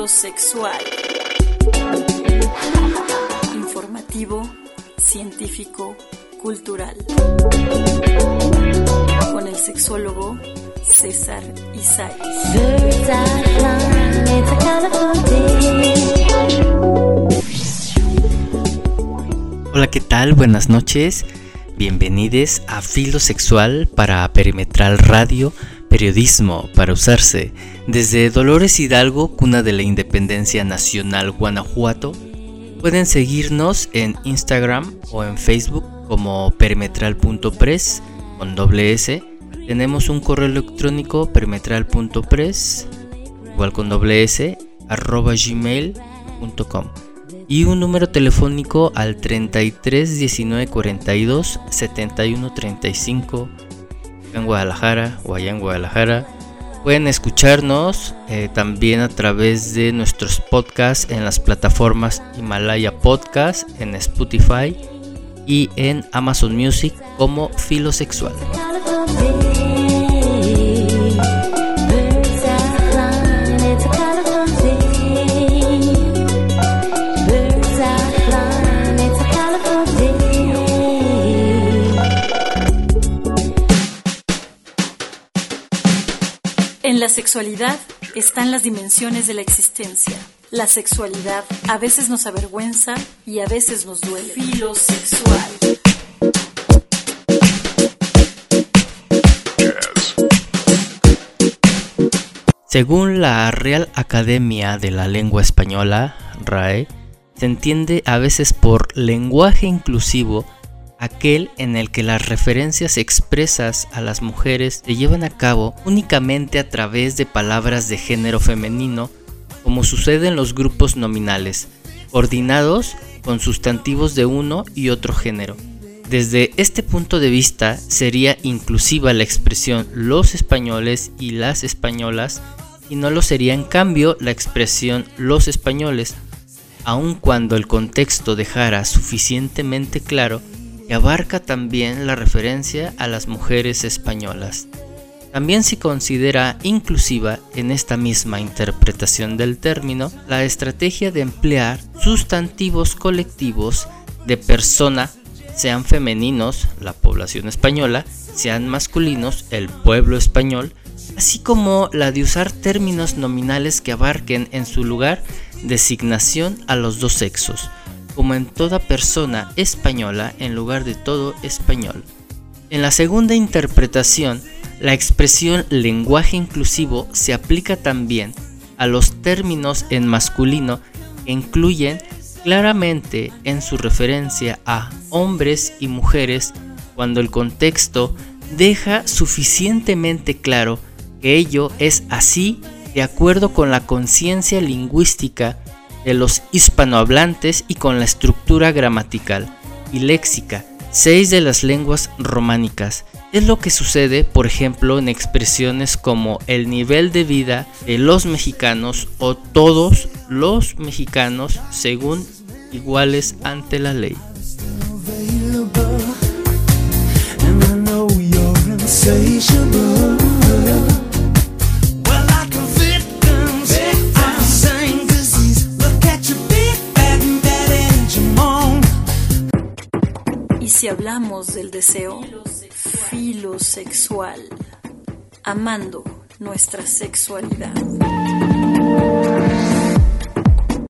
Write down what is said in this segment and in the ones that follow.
Filosexual. Informativo, científico, cultural. Con el sexólogo César Isaac. Hola, ¿qué tal? Buenas noches. Bienvenidos a Filosexual para Perimetral Radio, periodismo para usarse. Desde Dolores Hidalgo, cuna de la Independencia Nacional Guanajuato, pueden seguirnos en Instagram o en Facebook como perimetral.press con doble S. Tenemos un correo electrónico perimetral.press igual con doble S arroba gmail.com y un número telefónico al 33 19 42 71 35 en Guadalajara o allá en Guadalajara. Pueden escucharnos eh, también a través de nuestros podcasts en las plataformas Himalaya Podcast, en Spotify y en Amazon Music como Filosexual. En la sexualidad están las dimensiones de la existencia. La sexualidad a veces nos avergüenza y a veces nos duele. Filosexual. Según la Real Academia de la Lengua Española, RAE, se entiende a veces por lenguaje inclusivo aquel en el que las referencias expresas a las mujeres se llevan a cabo únicamente a través de palabras de género femenino, como sucede en los grupos nominales, coordinados con sustantivos de uno y otro género. Desde este punto de vista sería inclusiva la expresión los españoles y las españolas y no lo sería en cambio la expresión los españoles, aun cuando el contexto dejara suficientemente claro que abarca también la referencia a las mujeres españolas. También se considera inclusiva en esta misma interpretación del término la estrategia de emplear sustantivos colectivos de persona, sean femeninos, la población española, sean masculinos, el pueblo español, así como la de usar términos nominales que abarquen en su lugar designación a los dos sexos, como en toda persona española en lugar de todo español. En la segunda interpretación, la expresión lenguaje inclusivo se aplica también a los términos en masculino que incluyen claramente en su referencia a hombres y mujeres cuando el contexto deja suficientemente claro que ello es así de acuerdo con la conciencia lingüística de los hispanohablantes y con la estructura gramatical y léxica, seis de las lenguas románicas. Es lo que sucede, por ejemplo, en expresiones como el nivel de vida de los mexicanos o todos los mexicanos según iguales ante la ley. Si hablamos del deseo filosexual, amando nuestra sexualidad.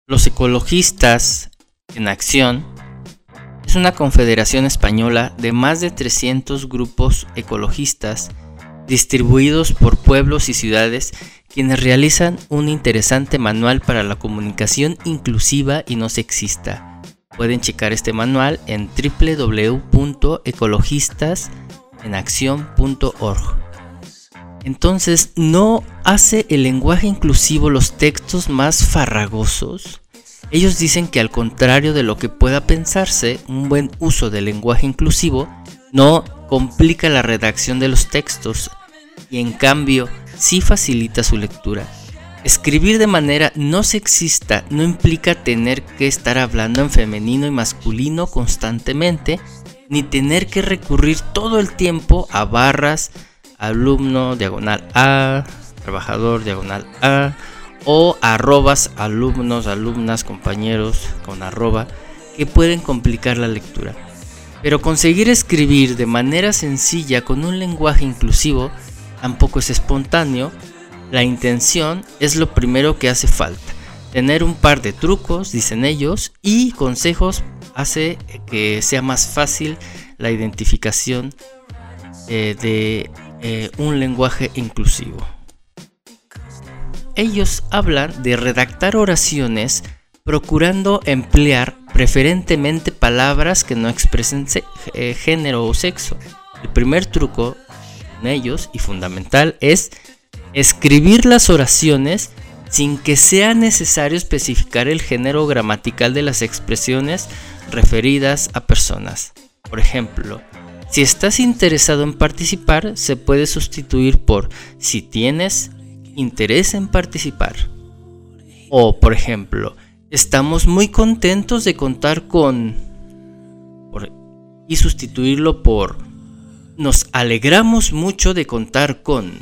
Los ecologistas en acción es una confederación española de más de 300 grupos ecologistas distribuidos por pueblos y ciudades quienes realizan un interesante manual para la comunicación inclusiva y no sexista. Pueden checar este manual en www.ecologistasenaccion.org. Entonces, ¿no hace el lenguaje inclusivo los textos más farragosos? Ellos dicen que al contrario de lo que pueda pensarse, un buen uso del lenguaje inclusivo no complica la redacción de los textos y en cambio sí facilita su lectura. Escribir de manera no sexista no implica tener que estar hablando en femenino y masculino constantemente, ni tener que recurrir todo el tiempo a barras, alumno, diagonal A, trabajador, diagonal A, o arrobas alumnos, alumnas, compañeros con arroba que pueden complicar la lectura. Pero conseguir escribir de manera sencilla con un lenguaje inclusivo tampoco es espontáneo. La intención es lo primero que hace falta. Tener un par de trucos, dicen ellos, y consejos hace que sea más fácil la identificación eh, de eh, un lenguaje inclusivo. Ellos hablan de redactar oraciones procurando emplear preferentemente palabras que no expresen eh, género o sexo. El primer truco en ellos y fundamental es escribir las oraciones sin que sea necesario especificar el género gramatical de las expresiones referidas a personas. Por ejemplo, si estás interesado en participar, se puede sustituir por si tienes interés en participar. O, por ejemplo, estamos muy contentos de contar con... y sustituirlo por... Nos alegramos mucho de contar con...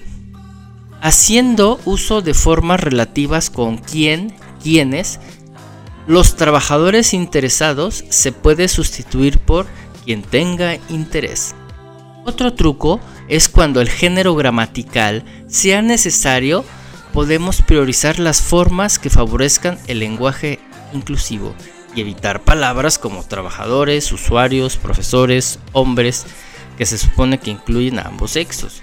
Haciendo uso de formas relativas con quién, quiénes, los trabajadores interesados se puede sustituir por quien tenga interés. Otro truco es cuando el género gramatical sea necesario, podemos priorizar las formas que favorezcan el lenguaje inclusivo y evitar palabras como trabajadores, usuarios, profesores, hombres, que se supone que incluyen a ambos sexos.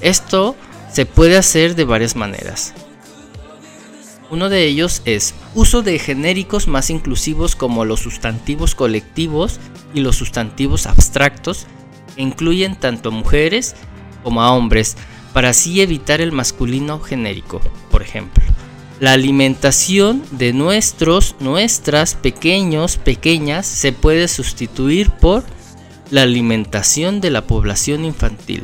Esto se puede hacer de varias maneras. Uno de ellos es uso de genéricos más inclusivos como los sustantivos colectivos y los sustantivos abstractos incluyen tanto a mujeres como a hombres para así evitar el masculino genérico, por ejemplo. La alimentación de nuestros, nuestras pequeños, pequeñas se puede sustituir por la alimentación de la población infantil.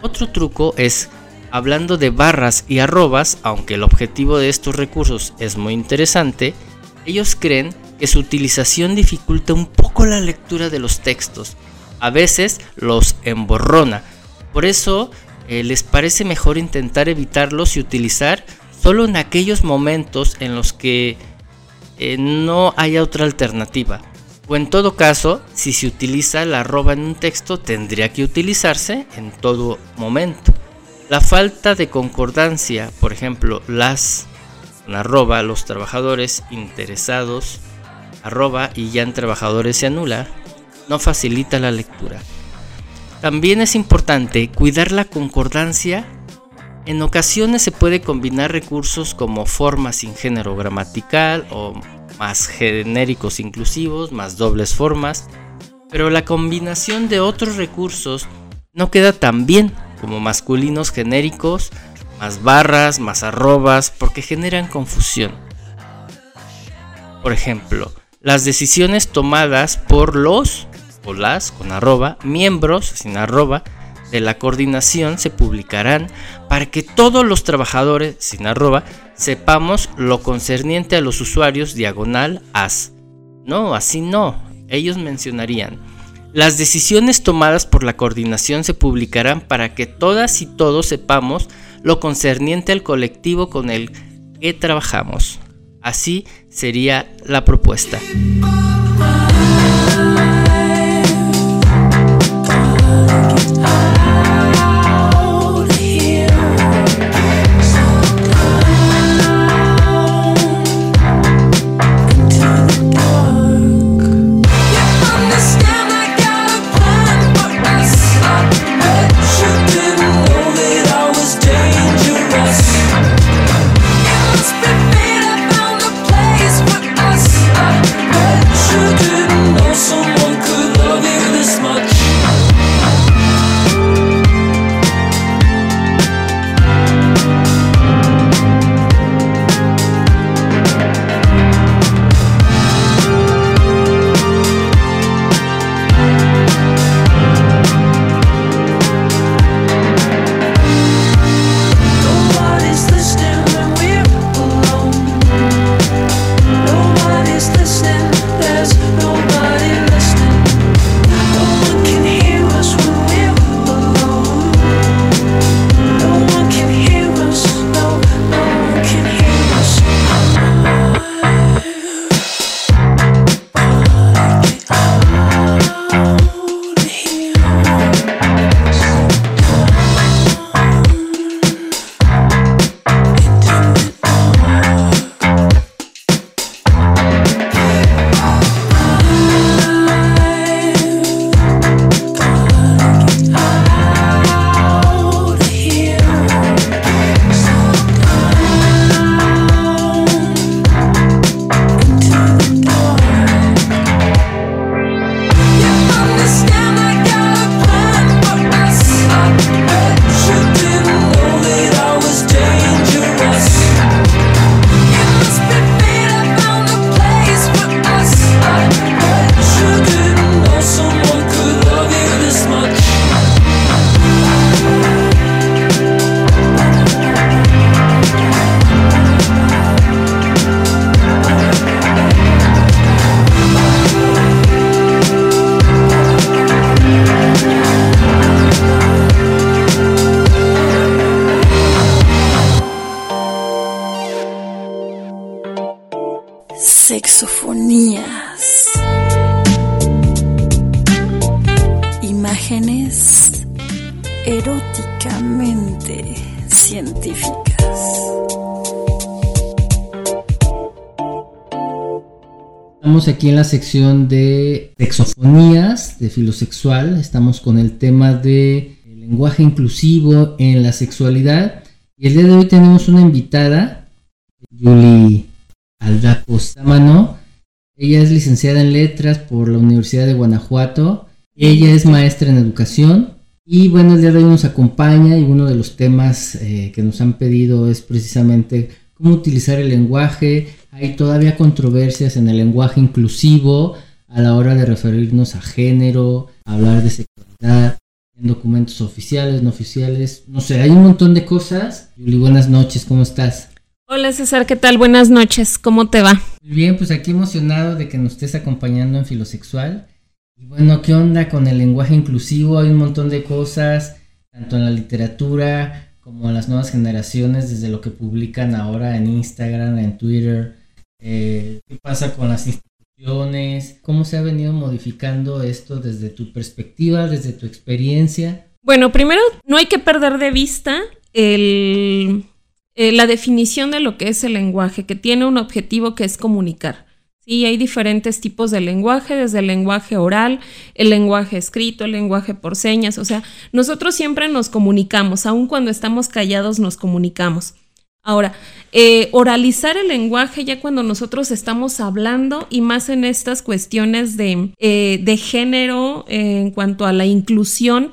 Otro truco es, hablando de barras y arrobas, aunque el objetivo de estos recursos es muy interesante, ellos creen que su utilización dificulta un poco la lectura de los textos. A veces los emborrona. Por eso eh, les parece mejor intentar evitarlos y utilizar solo en aquellos momentos en los que eh, no haya otra alternativa. O en todo caso, si se utiliza la arroba en un texto, tendría que utilizarse en todo momento. La falta de concordancia, por ejemplo, las arroba, los trabajadores interesados arroba y ya en trabajadores se anula, no facilita la lectura. También es importante cuidar la concordancia. En ocasiones se puede combinar recursos como formas sin género gramatical o más genéricos inclusivos, más dobles formas, pero la combinación de otros recursos no queda tan bien como masculinos genéricos, más barras, más arrobas, porque generan confusión. Por ejemplo, las decisiones tomadas por los o las con arroba miembros sin arroba de la coordinación se publicarán para que todos los trabajadores sin arroba sepamos lo concerniente a los usuarios diagonal as. No, así no. Ellos mencionarían. Las decisiones tomadas por la coordinación se publicarán para que todas y todos sepamos lo concerniente al colectivo con el que trabajamos. Así sería la propuesta. Aquí en la sección de sexofonías, de filosexual. Estamos con el tema de lenguaje inclusivo en la sexualidad. Y el día de hoy tenemos una invitada, Julie Aldaco Sámano. Ella es licenciada en letras por la Universidad de Guanajuato. Ella es maestra en educación. Y bueno, el día de hoy nos acompaña y uno de los temas eh, que nos han pedido es precisamente cómo utilizar el lenguaje. Hay todavía controversias en el lenguaje inclusivo a la hora de referirnos a género, hablar de sexualidad, en documentos oficiales, no oficiales. No sé, hay un montón de cosas. Julie, buenas noches, ¿cómo estás? Hola César, ¿qué tal? Buenas noches, ¿cómo te va? Muy bien, pues aquí emocionado de que nos estés acompañando en Filosexual. Y bueno, ¿qué onda con el lenguaje inclusivo? Hay un montón de cosas, tanto en la literatura como en las nuevas generaciones, desde lo que publican ahora en Instagram, en Twitter. Eh, ¿Qué pasa con las instituciones? ¿Cómo se ha venido modificando esto desde tu perspectiva, desde tu experiencia? Bueno, primero, no hay que perder de vista eh, la definición de lo que es el lenguaje, que tiene un objetivo que es comunicar. Sí, hay diferentes tipos de lenguaje, desde el lenguaje oral, el lenguaje escrito, el lenguaje por señas. O sea, nosotros siempre nos comunicamos, aun cuando estamos callados nos comunicamos. Ahora, eh, oralizar el lenguaje ya cuando nosotros estamos hablando y más en estas cuestiones de, eh, género en cuanto a la inclusión,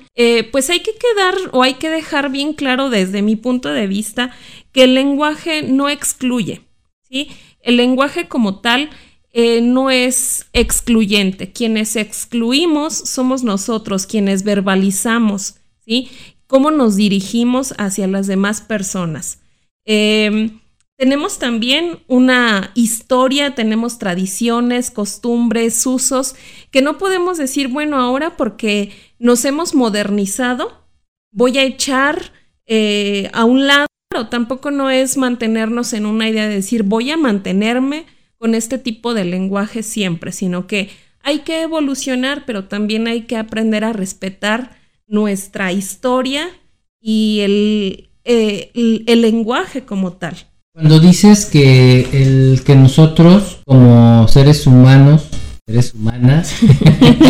pues hay que quedar o hay que dejar bien claro desde mi punto de vista que el lenguaje no excluye, ¿sí? El lenguaje como tal eh, no es excluyente. Quienes excluimos somos nosotros, quienes verbalizamos, ¿sí? Cómo nos dirigimos hacia las demás personas. Em, tenemos también una historia, tenemos tradiciones, costumbres, usos, que no podemos decir, bueno, ahora porque nos hemos modernizado, voy a echar eh, a un lado tampoco no es mantenernos en una idea de decir voy a mantenerme con este tipo de lenguaje siempre, sino que hay que evolucionar, pero también hay que aprender a respetar nuestra historia y el, eh, el, lenguaje como tal. Cuando dices que el que nosotros como seres humanos seres humanas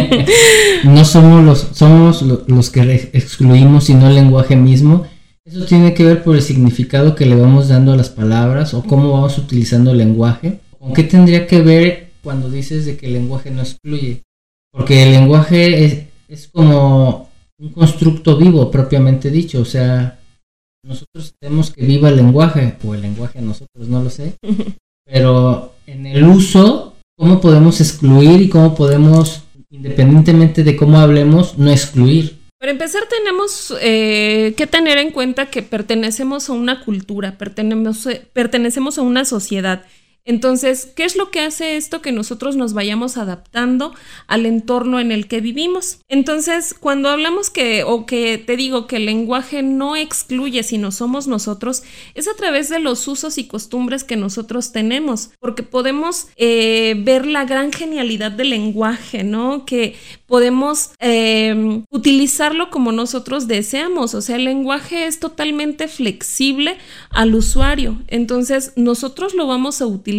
no somos los somos los que excluimos sino el lenguaje mismo eso tiene que ver por el significado que le vamos dando a las palabras o cómo vamos utilizando el lenguaje. ¿Con qué tendría que ver cuando dices de que el lenguaje no excluye? Porque el lenguaje es, como un constructo vivo propiamente dicho, o sea, nosotros tenemos que viva el lenguaje, o el lenguaje nosotros, no lo sé, pero en el uso, ¿cómo podemos excluir y cómo podemos, independientemente de cómo hablemos, no excluir? Para empezar, tenemos eh, que tener en cuenta que pertenecemos a una cultura, pertenecemos, pertenecemos a una sociedad entonces, ¿qué es lo que hace esto? Que nosotros nos vayamos adaptando al entorno en el que vivimos. Entonces, cuando hablamos que, o que te digo que el lenguaje no excluye, sino somos nosotros, es a través de los usos y costumbres que nosotros tenemos, porque podemos eh, ver la gran genialidad del lenguaje, ¿no? Que podemos em, utilizarlo como nosotros deseamos, o sea, el lenguaje es totalmente flexible al usuario, entonces nosotros lo vamos a utilizar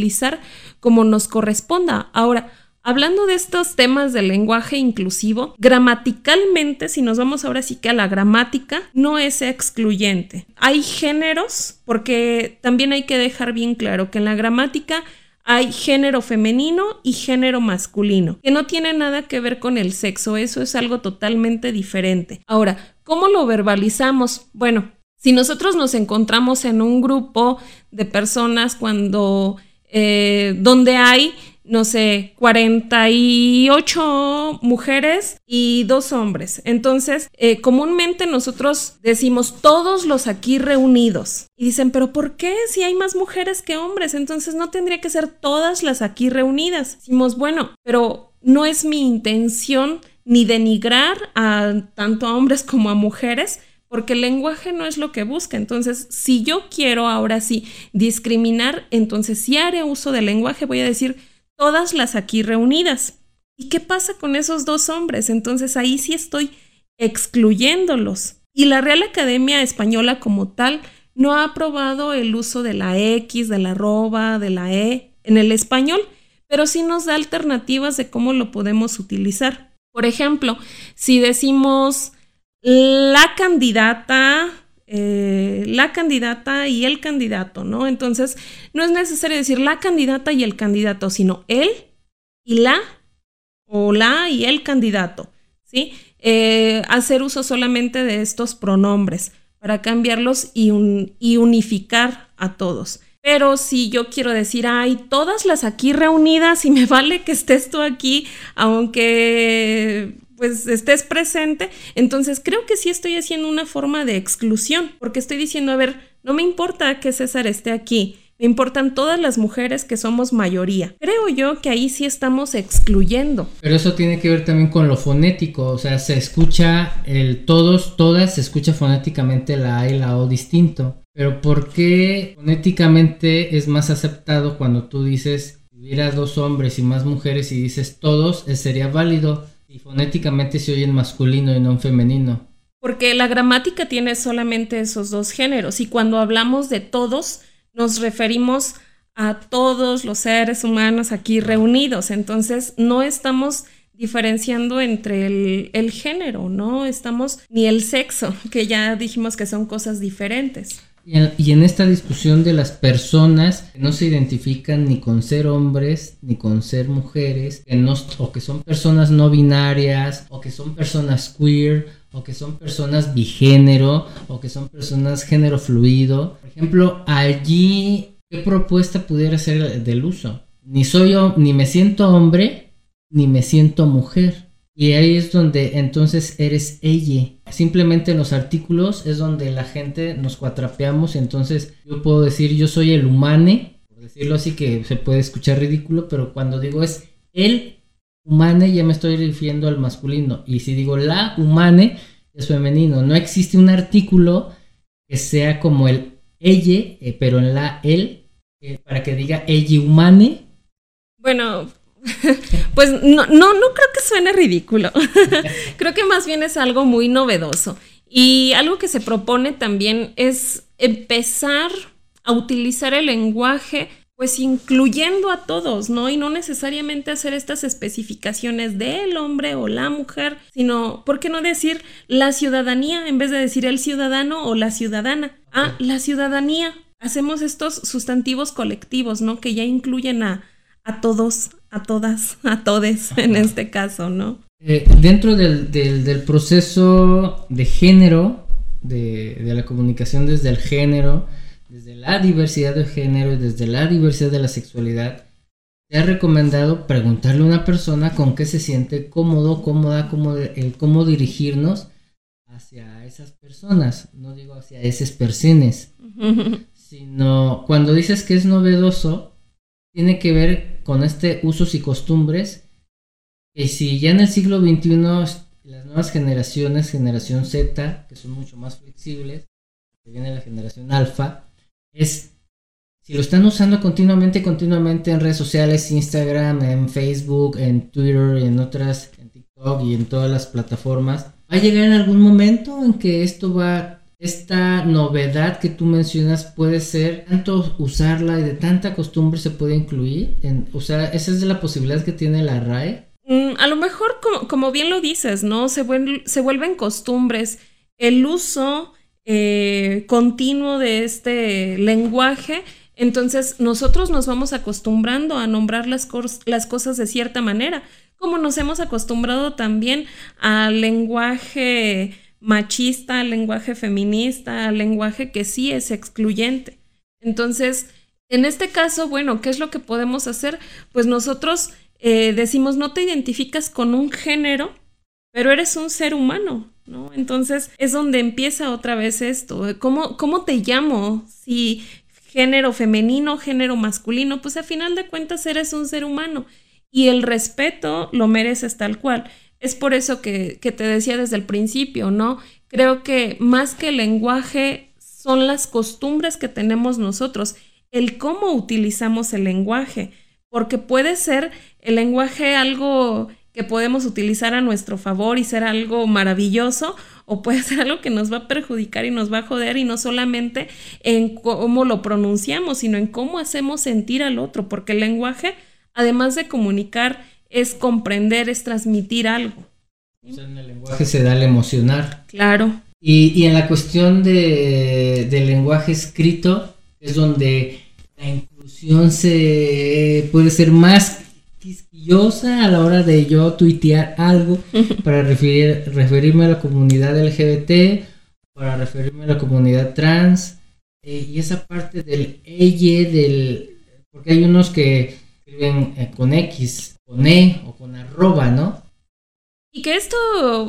como nos corresponda. Ahora, Hablando de estos temas del lenguaje inclusivo, gramaticalmente, si nos vamos ahora sí que a la gramática, no es excluyente. Hay géneros, porque también hay que dejar bien claro que en la gramática hay género femenino y género masculino, que no tiene nada que ver con el sexo, eso es algo totalmente diferente. Ahora, ¿cómo lo verbalizamos? Bueno, si nosotros nos encontramos en un grupo de personas cuando eh, donde hay, no sé, 48 mujeres y dos hombres. Entonces, eh, comúnmente nosotros decimos todos los aquí reunidos. Y dicen, pero ¿por qué si hay más mujeres que hombres? Entonces no tendría que ser todas las aquí reunidas. Decimos, bueno, pero no es mi intención ni denigrar a tanto a hombres como a mujeres, porque el lenguaje no es lo que busca. Entonces, si yo quiero ahora sí discriminar, entonces si haré uso del lenguaje, voy a decir todas las aquí reunidas. ¿Y qué pasa con esos dos hombres? Entonces ahí sí estoy excluyéndolos. Y la Real Academia Española como tal no ha aprobado el uso de la X, de la arroba, de la E en el español, pero sí nos da alternativas de cómo lo podemos utilizar. Por ejemplo, si decimos la candidata, eh, la candidata y el candidato, ¿no? Entonces, no es necesario decir la candidata y el candidato, sino él y la o la y el candidato, ¿sí? Eh, hacer uso solamente de estos pronombres para cambiarlos y, y unificar a todos. Pero si yo quiero decir, hay todas las aquí reunidas y me vale que estés tú aquí, aunque pues estés presente, entonces creo que sí estoy haciendo una forma de exclusión, porque estoy diciendo, a ver, no me importa que César esté aquí, me importan todas las mujeres que somos mayoría. Creo yo que ahí sí estamos excluyendo. Pero eso tiene que ver también con lo fonético, o sea, se escucha el todos, todas, se escucha fonéticamente la A y la O distinto. Pero ¿por qué fonéticamente es más aceptado cuando tú dices, si hubiera dos hombres y más mujeres y dices todos, eh, sería válido? Y fonéticamente se oye en masculino y no en femenino. Porque la gramática tiene solamente esos dos géneros y cuando hablamos de todos, nos referimos a todos los seres humanos aquí reunidos. Entonces, no estamos diferenciando entre el, género, ¿no? Estamos ni el sexo, que ya dijimos que son cosas diferentes. Y en, esta discusión de las personas que no se identifican ni con ser hombres ni con ser mujeres, que no, o que son personas no binarias, o que son personas queer, o que son personas bigénero, o que son personas género fluido. Por ejemplo, allí, ¿qué propuesta pudiera ser del uso? Ni soy ni me siento hombre, ni me siento mujer. Y ahí es donde entonces eres ella. Simplemente en los artículos es donde la gente nos cuatrapeamos. Entonces yo puedo decir yo soy el humane, por decirlo así que se puede escuchar ridículo, pero cuando digo es el humane ya me estoy refiriendo al masculino. Y si digo la humane es femenino. No existe un artículo que sea como el ella, eh, pero en la el, eh, para que diga ella humane. Bueno, pues no, no, no creo que suene ridículo. creo que más bien es algo muy novedoso. Y algo que se propone también es empezar a utilizar el lenguaje pues incluyendo a todos, ¿no? Y no necesariamente hacer estas especificaciones del hombre o la mujer, sino, ¿por qué no decir la ciudadanía en vez de decir el ciudadano o la ciudadana? Ah, la ciudadanía. Hacemos estos sustantivos colectivos, ¿no? Que ya incluyen a, a todos, a todas, a todes en este caso, ¿no? Eh, dentro del, del, proceso de género, de, de, la comunicación desde el género, desde la diversidad de género y desde la diversidad de la sexualidad, te ha recomendado preguntarle a una persona con qué se siente cómodo, cómoda, cómo, el cómo dirigirnos hacia esas personas, no digo hacia esas personas, sino cuando dices que es novedoso, tiene que ver con este usos y costumbres que si ya en el siglo XXI las nuevas generaciones, generación Z, que son mucho más flexibles, que viene la generación alfa, es si lo están usando continuamente, continuamente en redes sociales, Instagram, en Facebook, en Twitter, en otras, en TikTok y en todas las plataformas, va a llegar en algún momento en que esto va esta novedad que tú mencionas puede ser tanto usarla y de tanta costumbre se puede incluir. O sea, esa es la posibilidad que tiene la RAE. Mm, a lo mejor, como, bien lo dices, ¿no? Se, vuelven costumbres. El uso eh, continuo de este lenguaje. Entonces, nosotros nos vamos acostumbrando a nombrar las cosas de cierta manera, como nos hemos acostumbrado también al lenguaje machista, lenguaje feminista, lenguaje que sí es excluyente. Entonces, en este caso, bueno, ¿qué es lo que podemos hacer? Pues nosotros eh, decimos, no te identificas con un género, pero eres un ser humano, ¿no? Entonces es donde empieza otra vez esto. ¿Cómo, cómo te llamo? Si género femenino, género masculino, pues a final de cuentas eres un ser humano y el respeto lo mereces tal cual. Es por eso que, te decía desde el principio, ¿no? Creo que más que el lenguaje son las costumbres que tenemos nosotros, el cómo utilizamos el lenguaje. porque puede ser el lenguaje algo que podemos utilizar a nuestro favor y ser algo maravilloso, o puede ser algo que nos va a perjudicar y nos va a joder, y no solamente en cómo lo pronunciamos, sino en cómo hacemos sentir al otro, porque el lenguaje, además de comunicar, es comprender, es transmitir algo. en el lenguaje se da el emocionar. Claro. Y, en la cuestión de, del lenguaje escrito, es donde la inclusión se puede ser más quisquillosa a la hora de yo tuitear algo para referir, referirme a la comunidad LGBT, para referirme a la comunidad trans, eh, y esa parte del ella, del... porque hay unos que escriben eh, con X, con E o con arroba, ¿no? Y que esto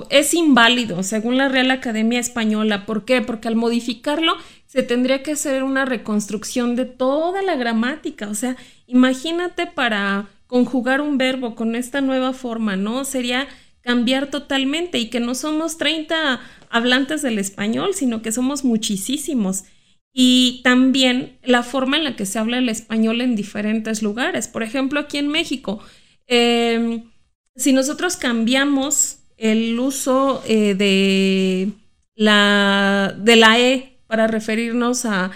es inválido según la Real Academia Española. ¿Por qué? Porque al modificarlo se tendría que hacer una reconstrucción de toda la gramática. O sea, imagínate para conjugar un verbo con esta nueva forma, ¿no? Sería cambiar totalmente y que no somos 30 hablantes del español, sino que somos muchísimos. Y también la forma en la que se habla el español en diferentes lugares. Por ejemplo, aquí en México. Eh, si nosotros cambiamos el uso eh, de, la, de la E para referirnos a,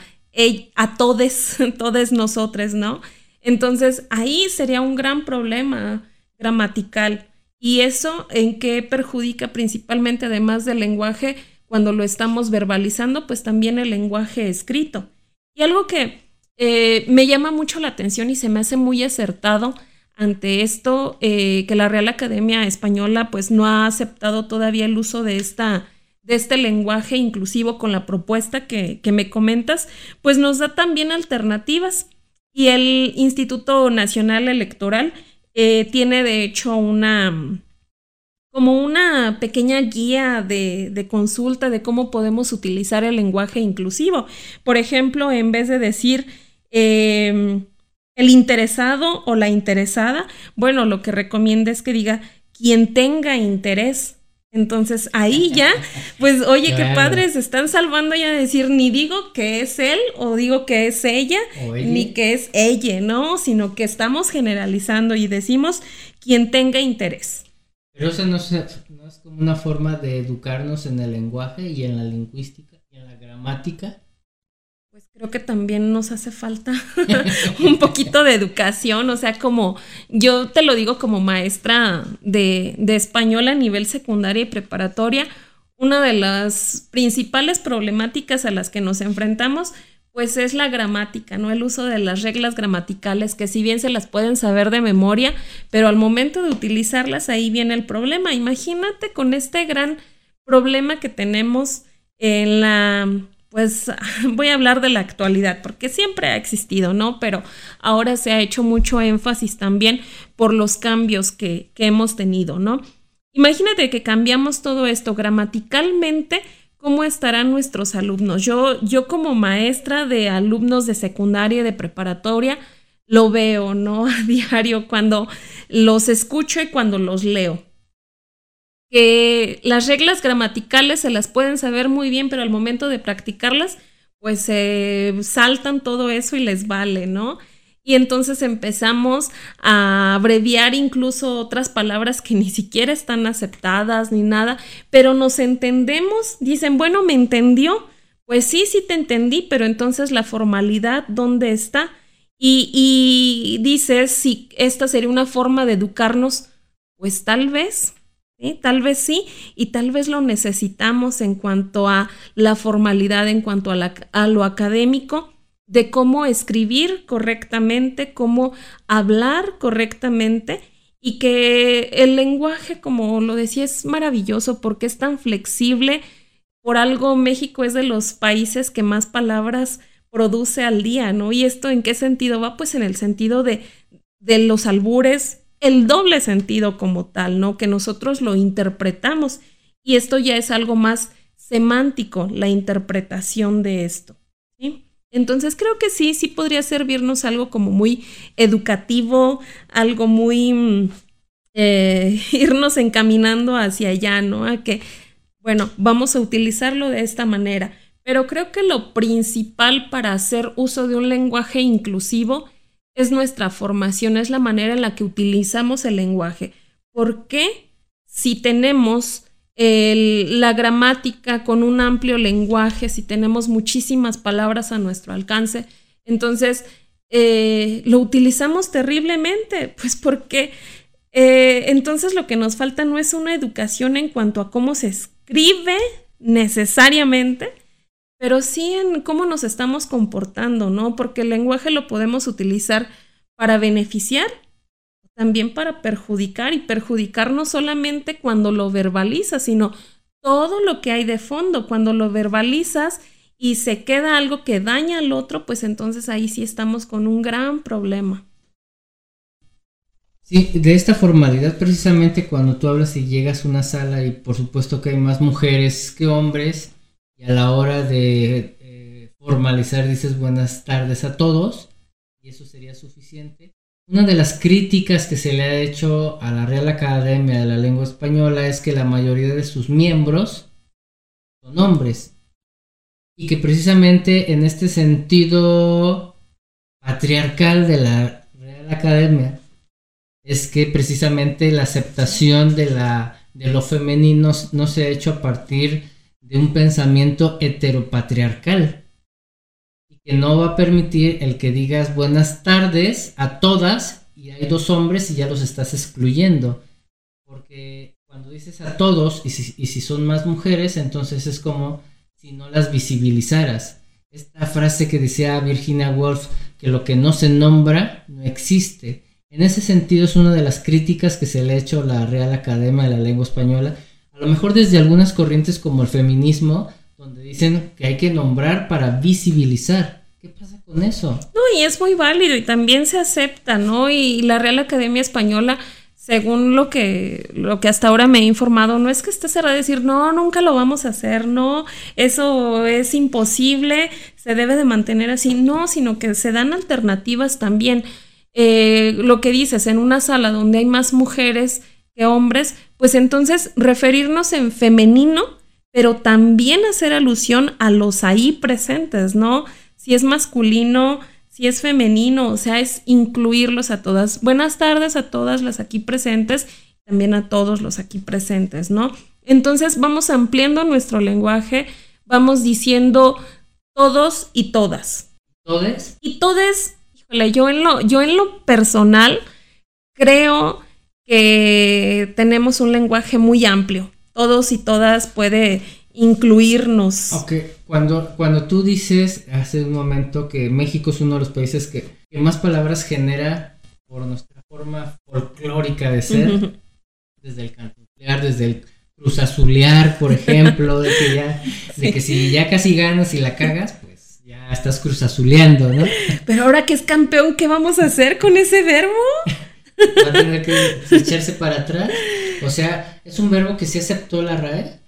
a todes, todes ¿no? Entonces ahí sería un gran problema gramatical. ¿Y eso en qué perjudica principalmente, además del lenguaje, cuando lo estamos verbalizando, pues también el lenguaje escrito? Y algo que eh, me llama mucho la atención y se me hace muy acertado ante esto eh, que la Real Academia Española pues no ha aceptado todavía el uso de esta de este lenguaje inclusivo con la propuesta que, me comentas, pues nos da también alternativas. Y el Instituto Nacional Electoral eh, tiene de hecho una como una pequeña guía de, de, consulta de cómo podemos utilizar el lenguaje inclusivo. Por ejemplo, en vez de decir em, el interesado o la interesada, bueno, lo que recomienda es que diga quien tenga interés. Entonces ahí ya, pues oye, qué padres, están salvando ya decir, ni digo que es él o digo que es ella, ni que es ella, ¿no? Sino que estamos generalizando y decimos quien tenga interés. Pero eso no, no es como una forma de educarnos en el lenguaje y en la lingüística y en la gramática pues creo que también nos hace falta un poquito de educación, o sea, como yo te lo digo como maestra de, de español a nivel secundaria y preparatoria, una de las principales problemáticas a las que nos enfrentamos pues es la gramática, ¿no? El uso de las reglas gramaticales, que si bien se las pueden saber de memoria, pero al momento de utilizarlas ahí viene el problema. Imagínate con este gran problema que tenemos en la pues voy a hablar de la actualidad, porque siempre ha existido, ¿no? Pero ahora se ha hecho mucho énfasis también por los cambios que, hemos tenido, ¿no? Imagínate que cambiamos todo esto gramaticalmente, ¿cómo estarán nuestros alumnos? Yo, yo como maestra de alumnos de secundaria, de preparatoria, lo veo, ¿no? A diario cuando los escucho y cuando los leo que las reglas gramaticales se las pueden saber muy bien, pero al momento de practicarlas, pues se saltan todo eso y les vale, ¿no? Y entonces empezamos a abreviar incluso otras palabras que ni siquiera están aceptadas ni nada, pero nos entendemos, dicen, bueno, me entendió, pues sí, sí te entendí, pero entonces la formalidad, ¿dónde está? Y, y dices, si esta sería una forma de educarnos, pues tal vez, Tal vez sí, y tal vez lo necesitamos en cuanto a la formalidad, en cuanto a, lo académico, de cómo escribir correctamente, cómo hablar correctamente y que el lenguaje, como lo decía, es maravilloso porque es tan flexible. Por algo México es de los países que más palabras produce al día, ¿no? ¿Y esto en qué sentido va? Pues en el sentido de, de los albures, el doble sentido como tal, ¿no? Que nosotros lo interpretamos y esto ya es algo más semántico, la interpretación de esto. ¿sí? Entonces creo que sí, sí podría servirnos algo como muy educativo, algo muy mm, eh, irnos encaminando hacia allá, ¿no? A que, bueno, vamos a utilizarlo de esta manera. Pero creo que lo principal para hacer uso de un lenguaje inclusivo es nuestra formación, es la manera en la que utilizamos el lenguaje. ¿Por qué si tenemos la gramática con un amplio lenguaje, si tenemos muchísimas palabras a nuestro alcance, entonces eh, lo utilizamos terriblemente? Pues porque eh, entonces lo que nos falta no es una educación en cuanto a cómo se escribe necesariamente, pero sí en cómo nos estamos comportando, ¿no? Porque el lenguaje lo podemos utilizar para beneficiar, también para perjudicar y perjudicar no solamente cuando lo verbalizas, sino todo lo que hay de fondo. Cuando lo verbalizas y se queda algo que daña al otro, pues entonces ahí sí estamos con un gran problema. Sí, de esta formalidad precisamente cuando tú hablas y llegas a una sala y por supuesto que hay más mujeres que hombres, y a la hora de eh, formalizar dices buenas tardes a todos y eso sería suficiente. Una de las críticas que se le ha hecho a la Real Academia de la Lengua Española es que la mayoría de sus miembros son hombres y que precisamente en este sentido patriarcal de la Real Academia es que precisamente la aceptación de, la, de lo femenino no se ha hecho a partir de un pensamiento heteropatriarcal y que no va a permitir el que digas buenas tardes a todas y hay dos hombres y ya los estás excluyendo. Porque cuando dices a todos y si, y si son más mujeres, entonces es como si no las visibilizaras. Esta frase que decía Virginia Woolf, que lo que no se nombra no existe. En ese sentido es una de las críticas que se le ha hecho a la Real Academia de la Lengua Española, lo mejor desde algunas corrientes como el feminismo, donde dicen que hay que nombrar para visibilizar. ¿Qué pasa con eso? No, y es muy válido y también se acepta, ¿no? Y la Real Academia Española, según lo que, lo que hasta ahora me he informado, no es que esté cerrada a decir, no, nunca lo vamos a hacer, no, eso es imposible, se debe de mantener así, no, sino que se dan alternativas también. Eh, lo que dices, en una sala donde hay más mujeres que hombres, pues entonces referirnos en femenino, pero también hacer alusión a los ahí presentes, ¿no? Si es masculino, si es femenino, o sea, es incluirlos a todas. Buenas tardes a todas las aquí presentes, también a todos los aquí presentes, ¿no? Entonces vamos ampliando nuestro lenguaje, vamos diciendo todos y todas. ¿Todes? Y todes, híjole, yo en lo, yo en lo personal creo que tenemos un lenguaje muy amplio. Todos y todas puede incluirnos. Ok, cuando, cuando tú dices hace un momento que México es uno de los países que, más palabras genera por nuestra forma folclórica de ser, desde el cantulear, desde el cruzazulear, por ejemplo, de que ya, de que si ya casi ganas y la cagas, pues ya estás cruzazuleando, ¿no? Pero ahora que es campeón, ¿qué vamos a hacer con ese verbo? va a tener que echarse para atrás. O sea, es un verbo que sí aceptó la RAE.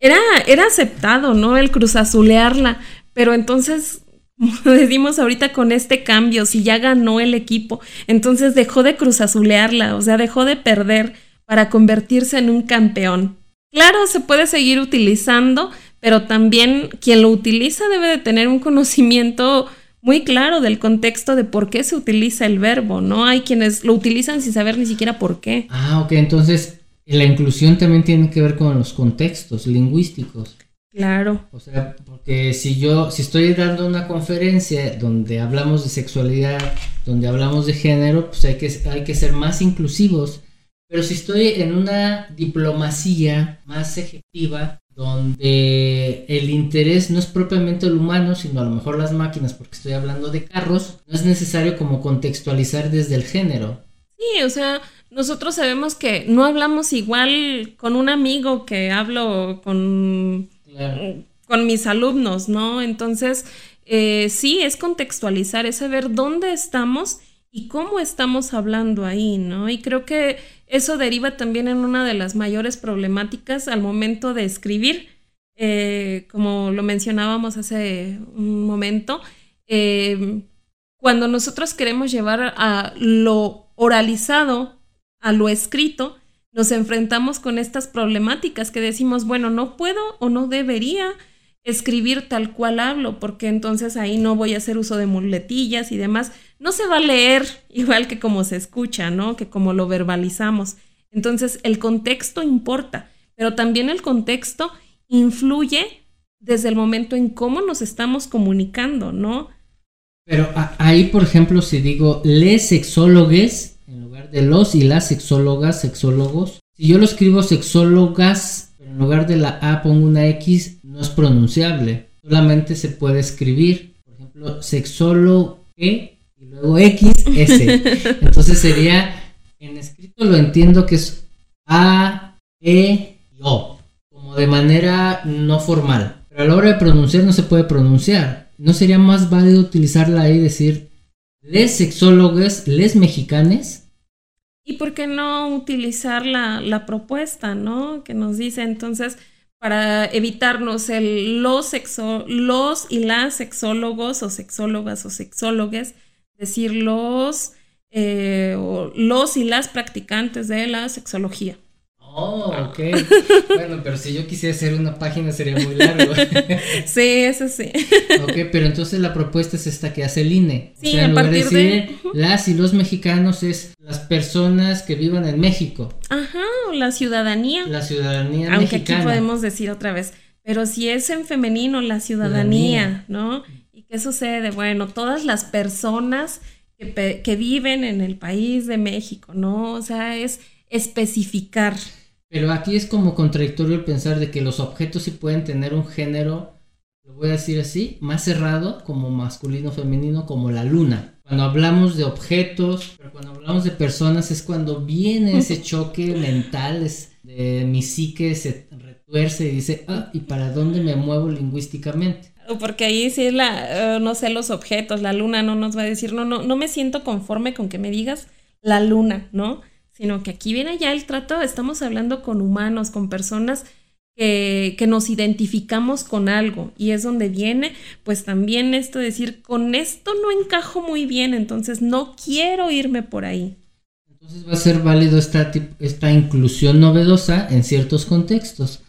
Era, era aceptado, ¿no? El cruzazulearla. Pero entonces, como decimos ahorita con este cambio, si ya ganó el equipo, entonces dejó de cruzazulearla, o sea, dejó de perder para convertirse en un campeón. Claro, se puede seguir utilizando, pero también quien lo utiliza debe de tener un conocimiento muy claro del contexto de por qué se utiliza el verbo, ¿no? Hay quienes lo utilizan sin saber ni siquiera por qué. Ah, ok, entonces la inclusión también tiene que ver con los contextos lingüísticos. Claro. O sea, porque si yo, si estoy dando una conferencia donde hablamos de sexualidad, donde hablamos de género, pues hay que, hay que ser más inclusivos. Pero si estoy en una diplomacia más efectiva, donde el interés no es propiamente el humano, sino a lo mejor las máquinas, porque estoy hablando de carros, no es necesario como contextualizar desde el género. Sí, o sea, nosotros sabemos que no hablamos igual con un amigo que hablo con, con mis alumnos, ¿no? Entonces, eh, sí, es contextualizar, es saber dónde estamos y cómo estamos hablando ahí, ¿no? Y creo que eso deriva también en una de las mayores problemáticas al momento de escribir, eh, como lo mencionábamos hace un momento. Eh, cuando nosotros queremos llevar a lo oralizado a lo escrito, nos enfrentamos con estas problemáticas que decimos, bueno, no puedo o no debería escribir tal cual hablo, porque entonces ahí no voy a hacer uso de muletillas y demás. No se va a leer igual que como se escucha, ¿no? Que como lo verbalizamos. Entonces el contexto importa, pero también el contexto influye desde el momento en cómo nos estamos comunicando, ¿no? Pero ahí, por ejemplo, si digo les sexólogues, en lugar de los y las sexólogas, sexólogos, si yo lo escribo sexólogas, pero en lugar de la A pongo una X, no es pronunciable. Solamente se puede escribir, por ejemplo, sexólogo y luego X, S. Entonces sería, en escrito lo entiendo que es A, E y O, como de manera no formal. Pero a la hora de pronunciar no se puede pronunciar. ¿No sería más válido utilizarla ahí y decir les sexólogos, les mexicanes? ¿Y por qué no utilizar la, la propuesta, no? Que nos dice entonces para evitarnos el los, sexo, los y las sexólogos o sexólogas o sexólogues, decir los, eh, los y las practicantes de la sexología. Oh, ok. bueno, pero si yo quisiera hacer una página sería muy largo. sí, eso sí. ok, pero entonces la propuesta es esta que hace el INE. Sí, o sea, en lugar de decir las y los mexicanos es las personas que vivan en México. Ajá, o la ciudadanía. La ciudadanía Aunque aquí podemos decir otra vez, pero si es en femenino, la ciudadanía, ¿no? ¿Y qué sucede? Bueno, todas las personas que, que viven en el país de México, ¿no? O sea, es especificar. Pero aquí es como contradictorio el pensar de que los objetos sí pueden tener un género, lo voy a decir así, más cerrado, como masculino, femenino, como la luna. Cuando hablamos de objetos, pero cuando hablamos de personas es cuando viene ese choque mental, es de mi psique se retuerce y dice, ah, ¿y para dónde me muevo lingüísticamente? Porque ahí sí es la, eh, no sé, los objetos, la luna no nos va a decir, no, no, no me siento conforme con que me digas la luna, ¿no? Sino que aquí viene ya el trato, estamos hablando con humanos, con personas que, que, nos identificamos con algo y es donde viene pues también esto de decir, con esto no encajo muy bien, entonces no quiero irme por ahí. Entonces va a ser válido esta, esta inclusión novedosa en ciertos contextos.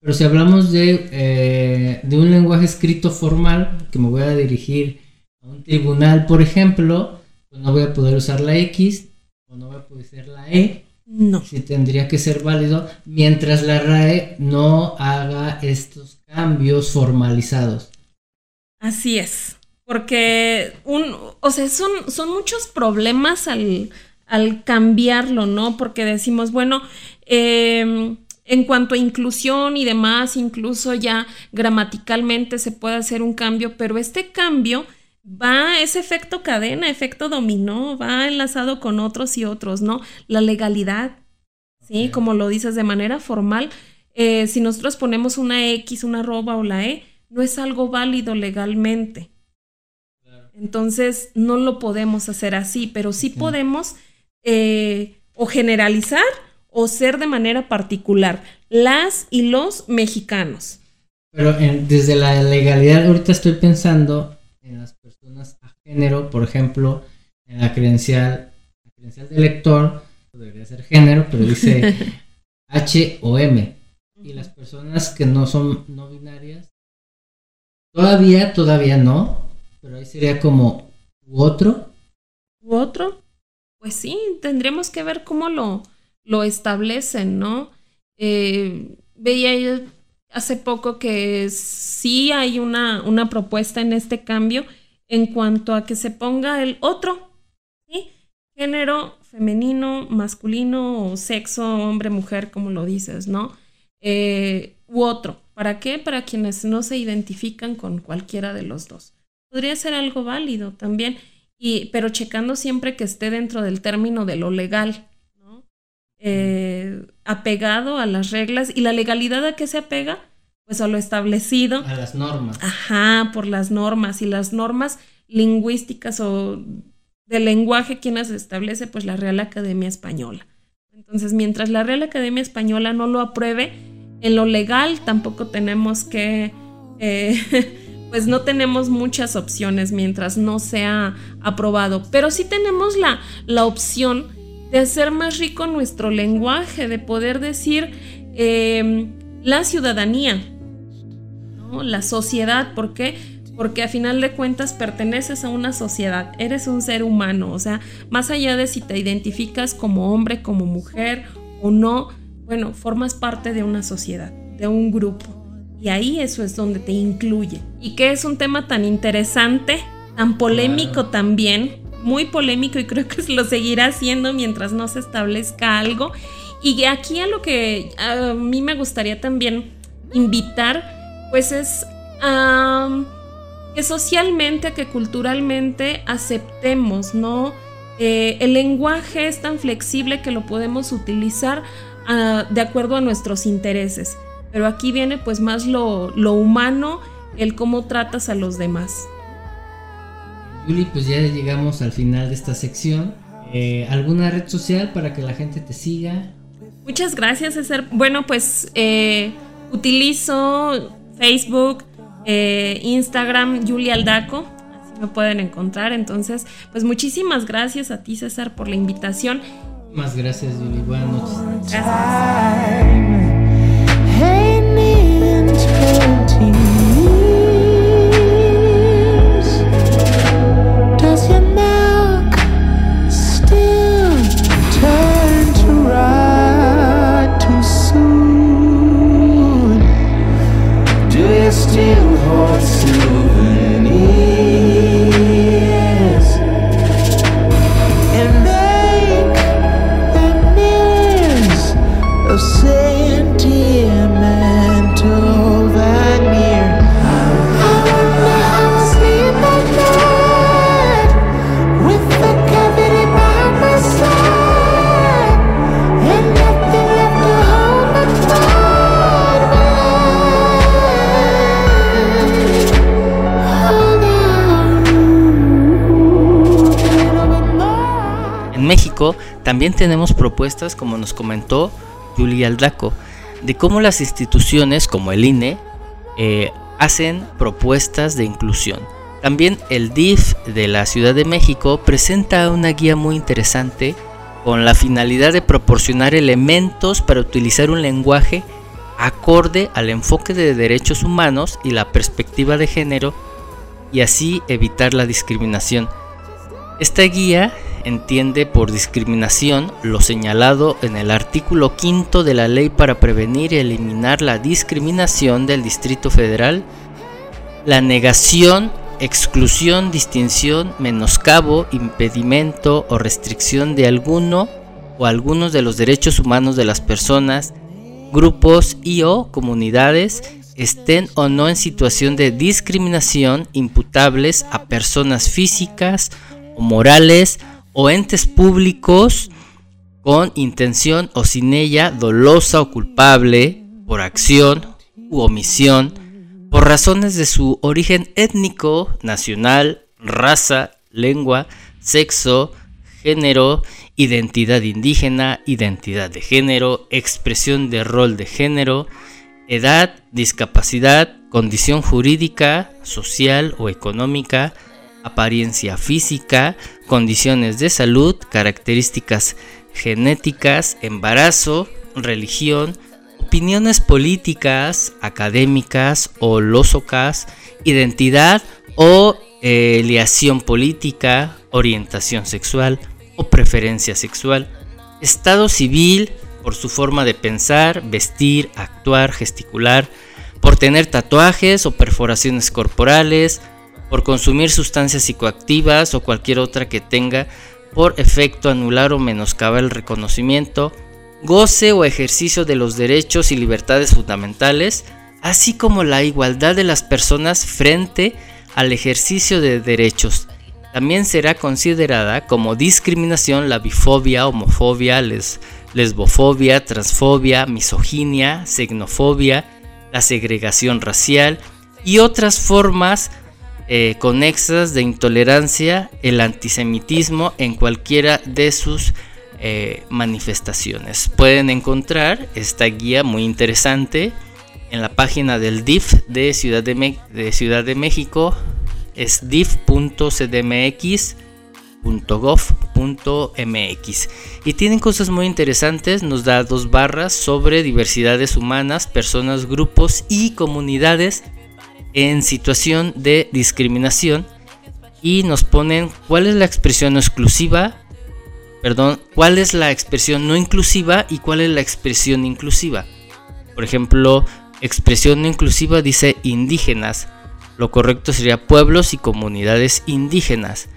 Pero si hablamos de, eh, de un lenguaje escrito formal, que me voy a dirigir a un tribunal, por ejemplo, pues no voy a poder usar la X, no va a poder ser la E. No. Sí tendría que ser válido mientras la RAE no haga estos cambios formalizados. Así es. Porque un, o sea, son, son muchos problemas al, al cambiarlo, ¿no? Porque decimos, bueno, em, en cuanto a inclusión y demás, incluso ya gramaticalmente se puede hacer un cambio, pero este cambio va ese efecto cadena, efecto dominó, va enlazado con otros y otros, ¿no? La legalidad, ¿sí? Como lo dices de manera formal, eh, si nosotros ponemos una X, una arroba o la E, no es algo válido legalmente. Entonces, no lo podemos hacer así, pero sí podemos eh, o generalizar o ser de manera particular, las y los mexicanos. Pero desde la legalidad, ahorita estoy pensando género, por ejemplo, en la credencial, la credencial de lector, debería ser género, pero dice H o M. Y las personas que no son no binarias, todavía, todavía no, pero ahí sería como u otro. ¿U otro? Pues sí, tendríamos que ver cómo lo, lo establecen, ¿no? Eh, veía hace poco que sí hay una, una propuesta en este cambio en cuanto a que se ponga el otro, ¿sí? Género femenino, masculino o sexo, hombre, mujer, como lo dices, ¿no? Eh, u otro. ¿Para qué? Para quienes no se identifican con cualquiera de los dos. Podría ser algo válido también, y, pero checando siempre que esté dentro del término de lo legal, ¿no? Eh, apegado a las reglas. ¿Y la legalidad a qué se apega? Pues a lo establecido. A las normas. Ajá, por las normas y las normas lingüísticas o de lenguaje, quien las establece? Pues la Real Academia Española. Entonces, mientras la Real Academia Española no lo apruebe, en lo legal tampoco tenemos que, eh, pues no tenemos muchas opciones mientras no sea aprobado, pero sí tenemos la, la opción de hacer más rico nuestro lenguaje, de poder decir eh, la ciudadanía, La sociedad, ¿por qué? Porque a final de cuentas perteneces a una sociedad, eres un ser humano, o sea, más allá de si te identificas como hombre, como mujer o no, bueno, formas parte de una sociedad, de un grupo. Y ahí eso es donde te incluye. Y que es un tema tan interesante, tan polémico también, muy polémico y creo que lo seguirá siendo mientras no se establezca algo. Y aquí a lo que a mí me gustaría también invitar, pues es que socialmente, que culturalmente aceptemos, ¿no? Eh, el lenguaje es tan flexible que lo podemos utilizar ah, de acuerdo a nuestros intereses. Pero aquí viene pues más lo, lo humano, el cómo tratas a los demás. Yuli, pues ya llegamos al final de esta sección. Eh, ¿Alguna red social para que la gente te siga? Muchas gracias, César. Bueno, pues eh, utilizo Facebook, eh, Instagram, Julia Aldaco. Así me pueden encontrar. Entonces, pues muchísimas gracias a ti, César, por la invitación. Más gracias. Buenas noches. Gracias. También tenemos propuestas, como nos comentó Julia Aldaco, de cómo las instituciones como el INE eh, hacen propuestas de inclusión. También el DIF de la Ciudad de México presenta una guía muy interesante con la finalidad de proporcionar elementos para utilizar un lenguaje acorde al enfoque de derechos humanos y la perspectiva de género y así evitar la discriminación. Esta guía entiende por discriminación lo señalado en el artículo quinto de la Ley para prevenir y eliminar la discriminación del Distrito Federal, la negación, exclusión, distinción, menoscabo, impedimento o restricción de alguno o algunos de los derechos humanos de las personas, grupos y o comunidades estén o no en situación de discriminación imputables a personas físicas o morales o entes públicos con intención o sin ella dolosa o culpable por acción u omisión por razones de su origen étnico, nacional, raza, lengua, sexo, género, identidad indígena, identidad de género, expresión de rol de género, edad, discapacidad, condición jurídica, social o económica, apariencia física, condiciones de salud, características genéticas, embarazo, religión, opiniones políticas, académicas o lósocas, identidad o eliación política, orientación sexual o preferencia sexual, estado civil por su forma de pensar, vestir, actuar, gesticular, por tener tatuajes o perforaciones corporales, por consumir sustancias psicoactivas o cualquier otra que tenga por efecto anular o menoscabar el reconocimiento, goce o ejercicio de los derechos y libertades fundamentales, así como la igualdad de las personas frente al ejercicio de derechos. También será considerada como discriminación la bifobia, homofobia, lesbofobia, transfobia, misoginia, xenofobia, la segregación racial y otras formas eh, conexas de intolerancia, el antisemitismo en cualquiera de sus eh, manifestaciones. Pueden encontrar esta guía muy interesante en la página del DIF de Ciudad de, de, Ciudad de México, es dif.cdmx.gov.mx y tienen cosas muy interesantes, nos da dos barras sobre diversidades humanas, personas, grupos y comunidades en situación de discriminación y nos ponen cuál es la expresión exclusiva, perdón, cuál es la expresión no inclusiva y cuál es la expresión inclusiva. Por ejemplo, expresión no inclusiva dice indígenas, lo correcto sería pueblos y comunidades indígenas.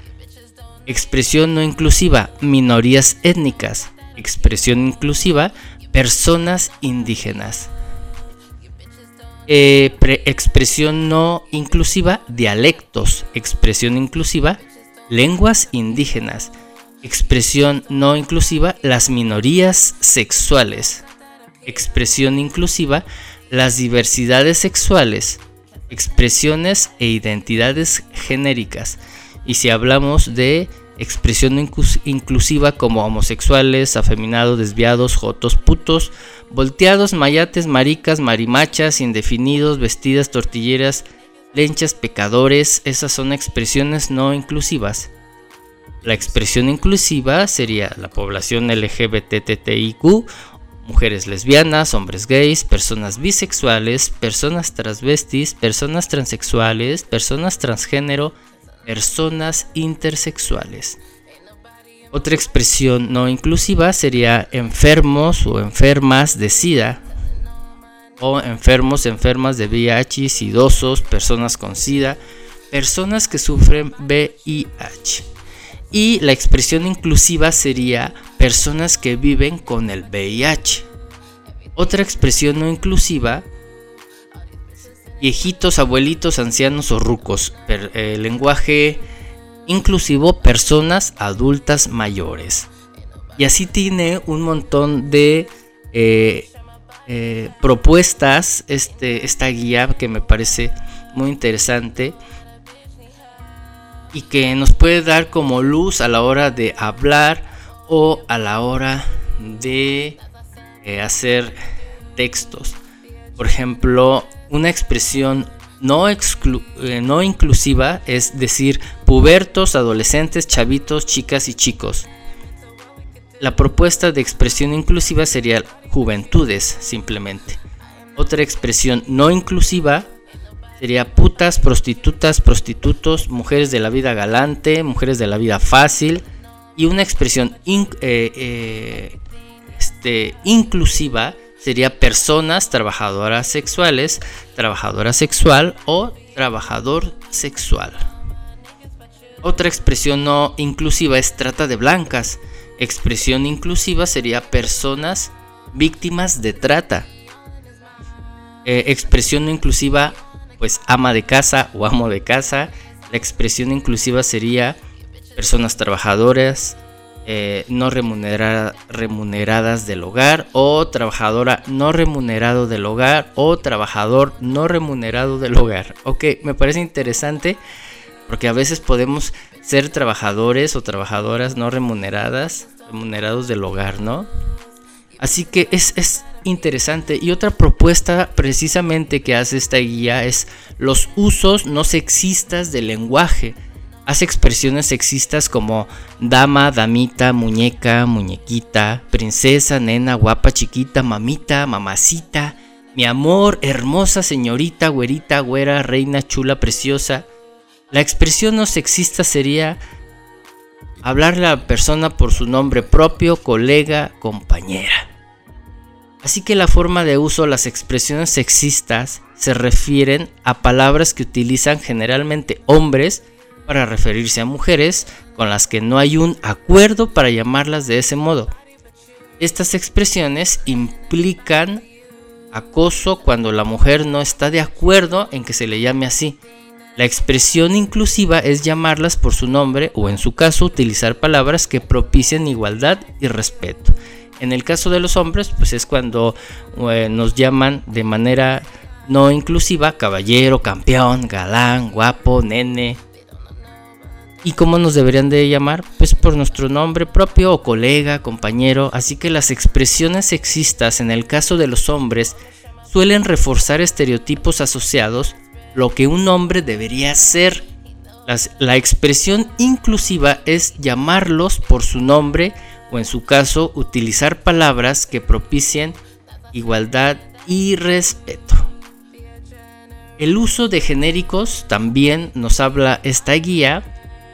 Expresión no inclusiva, minorías étnicas. Expresión inclusiva, personas indígenas. Eh, expresión no inclusiva, dialectos. Expresión inclusiva, lenguas indígenas. Expresión no inclusiva, las minorías sexuales. Expresión inclusiva, las diversidades sexuales. Expresiones e identidades genéricas. Y si hablamos de expresión inclusiva como homosexuales, afeminados, desviados, jotos, putos, volteados, mayates, maricas, marimachas, indefinidos, vestidas, tortilleras, lenchas, pecadores, esas son expresiones no inclusivas. La expresión inclusiva sería la población LGBTTIQ, mujeres lesbianas, hombres gays, personas bisexuales, personas transvestis, personas transexuales, personas transgénero, personas intersexuales. Otra expresión no inclusiva sería enfermos o enfermas de SIDA o enfermos, enfermas de VIH, idosos, personas con SIDA, personas que sufren VIH. Y la expresión inclusiva sería personas que viven con el VIH. Otra expresión no inclusiva viejitos, abuelitos, ancianos o rucos. Eh, lenguaje inclusivo, personas adultas mayores. Y así tiene un montón de eh, eh, propuestas este, esta guía que me parece muy interesante y que nos puede dar como luz a la hora de hablar o a la hora de hacer textos. Por ejemplo, una expresión no, eh, no inclusiva es decir pubertos, adolescentes, chavitos, chicas y chicos. La propuesta de expresión inclusiva sería juventudes, simplemente. Otra expresión no inclusiva sería putas, prostitutas, prostitutos, mujeres de la vida galante, mujeres de la vida fácil. Y una expresión eh, eh, este, inclusiva sería personas trabajadoras sexuales, trabajadora sexual o trabajador sexual. Otra expresión no inclusiva es trata de blancas. Expresión inclusiva sería personas víctimas de trata. Eh, expresión no inclusiva, pues ama de casa o amo de casa. La expresión inclusiva sería personas trabajadoras, eh, no remuneradas del hogar o trabajadora no remunerado del hogar o trabajador no remunerado del hogar. Ok, me parece interesante porque a veces podemos ser trabajadores o trabajadoras no remuneradas, remunerados del hogar, ¿no? Así que es, es interesante. Y otra propuesta precisamente que hace esta guía es los usos no sexistas del lenguaje Hace expresiones sexistas como dama, damita, muñeca, muñequita, princesa, nena, guapa, chiquita, mamita, mamacita, mi amor, hermosa señorita, güerita, güera, reina, chula, preciosa. La expresión no sexista sería hablarle a la persona por su nombre propio, colega, compañera. Así que la forma de uso, las expresiones sexistas se refieren a palabras que utilizan generalmente hombres para referirse a mujeres con las que no hay un acuerdo para llamarlas de ese modo. Estas expresiones implican acoso cuando la mujer no está de acuerdo en que se le llame así. La expresión inclusiva es llamarlas por su nombre o en su caso utilizar palabras que propician igualdad y respeto. En el caso de los hombres, pues es cuando eh, nos llaman de manera no inclusiva caballero, campeón, galán, guapo, nene, ¿Y cómo nos deberían de llamar? Pues por nuestro nombre propio o colega, compañero. Así que las expresiones sexistas en el caso de los hombres suelen reforzar estereotipos asociados lo que un hombre debería ser. la expresión inclusiva es llamarlos por su nombre o en su caso utilizar palabras que propicien igualdad y respeto. El uso de genéricos también nos habla esta guía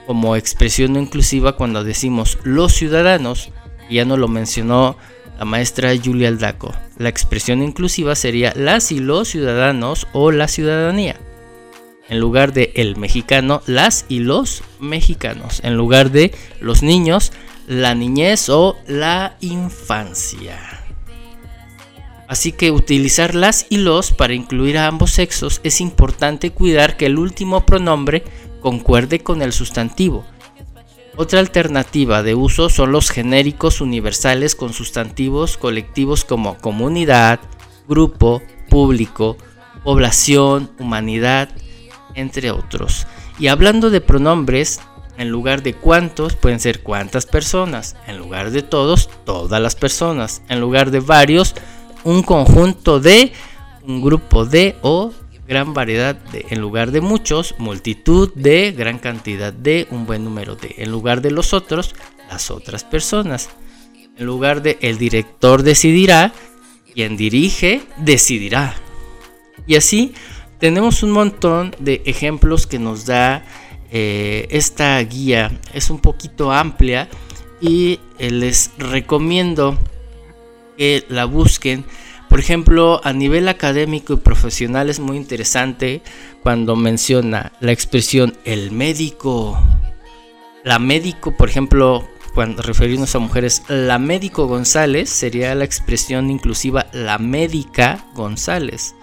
como expresión inclusiva cuando decimos los ciudadanos, ya no lo mencionó la maestra Julia Aldaco. La expresión inclusiva sería las y los ciudadanos o la ciudadanía. En lugar de el mexicano, las y los mexicanos. En lugar de los niños, la niñez o la infancia. Así que utilizar las y los para incluir a ambos sexos es importante cuidar que el último pronombre concuerde con el sustantivo. Otra alternativa de uso son los genéricos universales con sustantivos colectivos como comunidad, grupo, público, población, humanidad, entre otros. Y hablando de pronombres, en lugar de cuántos pueden ser cuántas personas, en lugar de todos, todas las personas, en lugar de varios, un conjunto de, un grupo de o gran variedad de, en lugar de muchos, multitud de, gran cantidad de, un buen número de, en lugar de los otros, las otras personas. En lugar de el director decidirá, quien dirige decidirá. Y así tenemos un montón de ejemplos que nos da eh, esta guía. Es un poquito amplia y eh, les recomiendo que la busquen por ejemplo, a nivel académico y profesional es muy interesante cuando menciona la expresión el médico. La médico, por ejemplo, cuando referirnos a mujeres, la médico González sería la expresión inclusiva la médica González.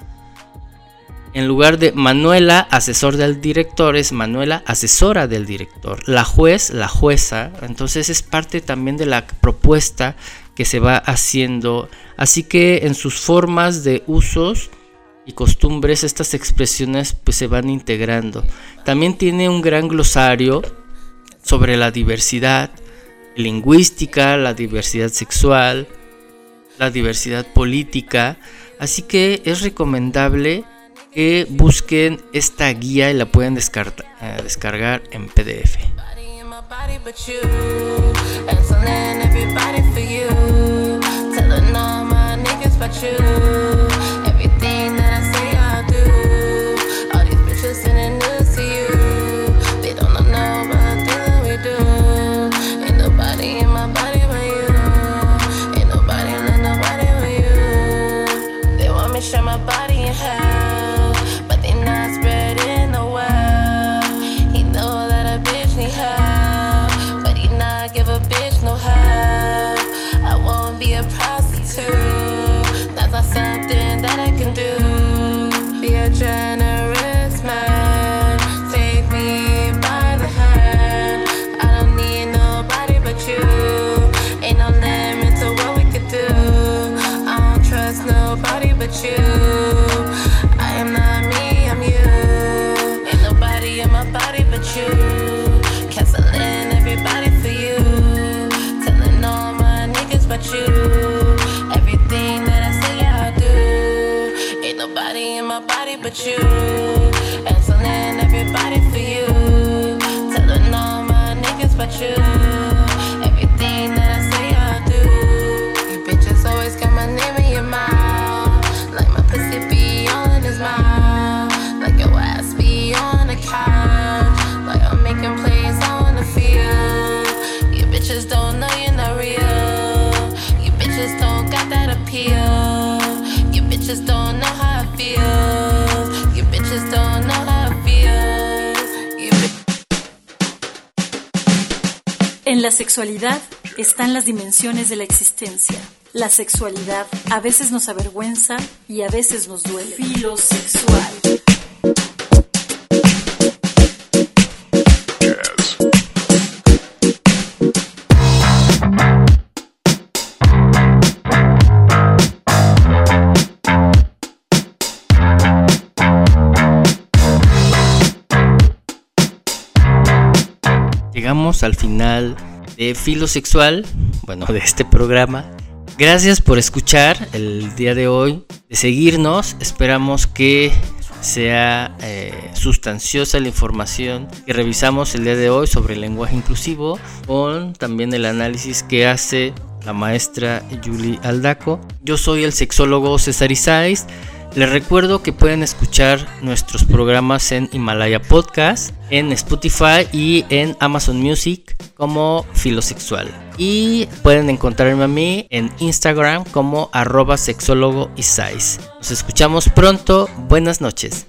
En lugar de Manuela, asesor del director, es Manuela, asesora del director. La juez, la jueza. Entonces es parte también de la propuesta que se va haciendo. Así que en sus formas de usos y costumbres estas expresiones pues se van integrando. También tiene un gran glosario sobre la diversidad lingüística, la diversidad sexual, la diversidad política. Así que es recomendable que busquen esta guía y la pueden descargar, nobody but you. Asking everybody for you. Telling all my niggas about you. nobody but you. Asking everybody for you. Telling all my niggas but you. Everything that I say I do. You bitches always got my name in your mouth. Like my pussy be on his mouth. Like your ass be on the couch. Like I'm making plays on the field. You bitches don't know you're not real. You bitches don't got that appeal. You bitches don't know how. En la sexualidad están las dimensiones de la existencia. La sexualidad a veces nos avergüenza y a veces nos duele. Filosexual. Llegamos al final de Filosexual, bueno, de este programa. Gracias por escuchar el día de hoy, de seguirnos. Esperamos que sea eh, sustanciosa la información que revisamos el día de hoy sobre el lenguaje inclusivo, con también el análisis que hace la maestra Julie Aldaco. Yo soy el sexólogo César Isais. Les recuerdo que pueden escuchar nuestros programas en Himalaya Podcast, en Spotify y en Amazon Music como Filosexual. Y pueden encontrarme a mí en Instagram como arroba sexólogo y. Nos escuchamos pronto. Buenas noches.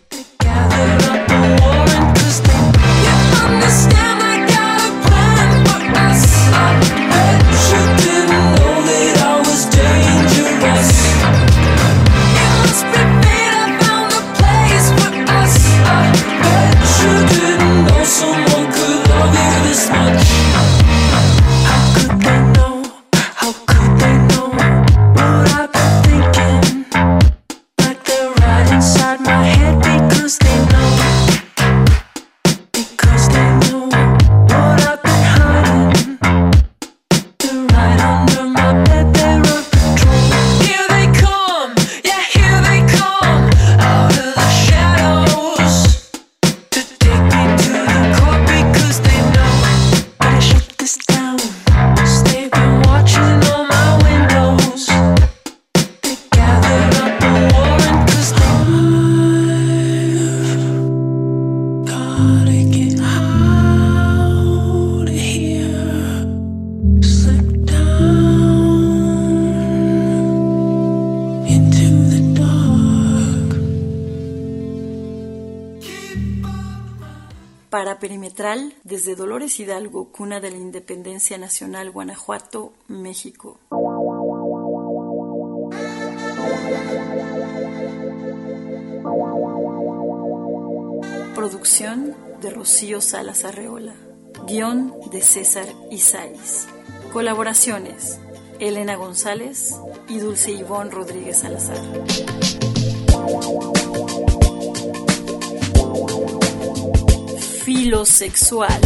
Cuna de la Independencia Nacional, Guanajuato, México. Producción de Rocío Salas Arreola. Guión de César Isais. Colaboraciones: Elena González y Dulce Ivón Rodríguez Salazar. Filosexual.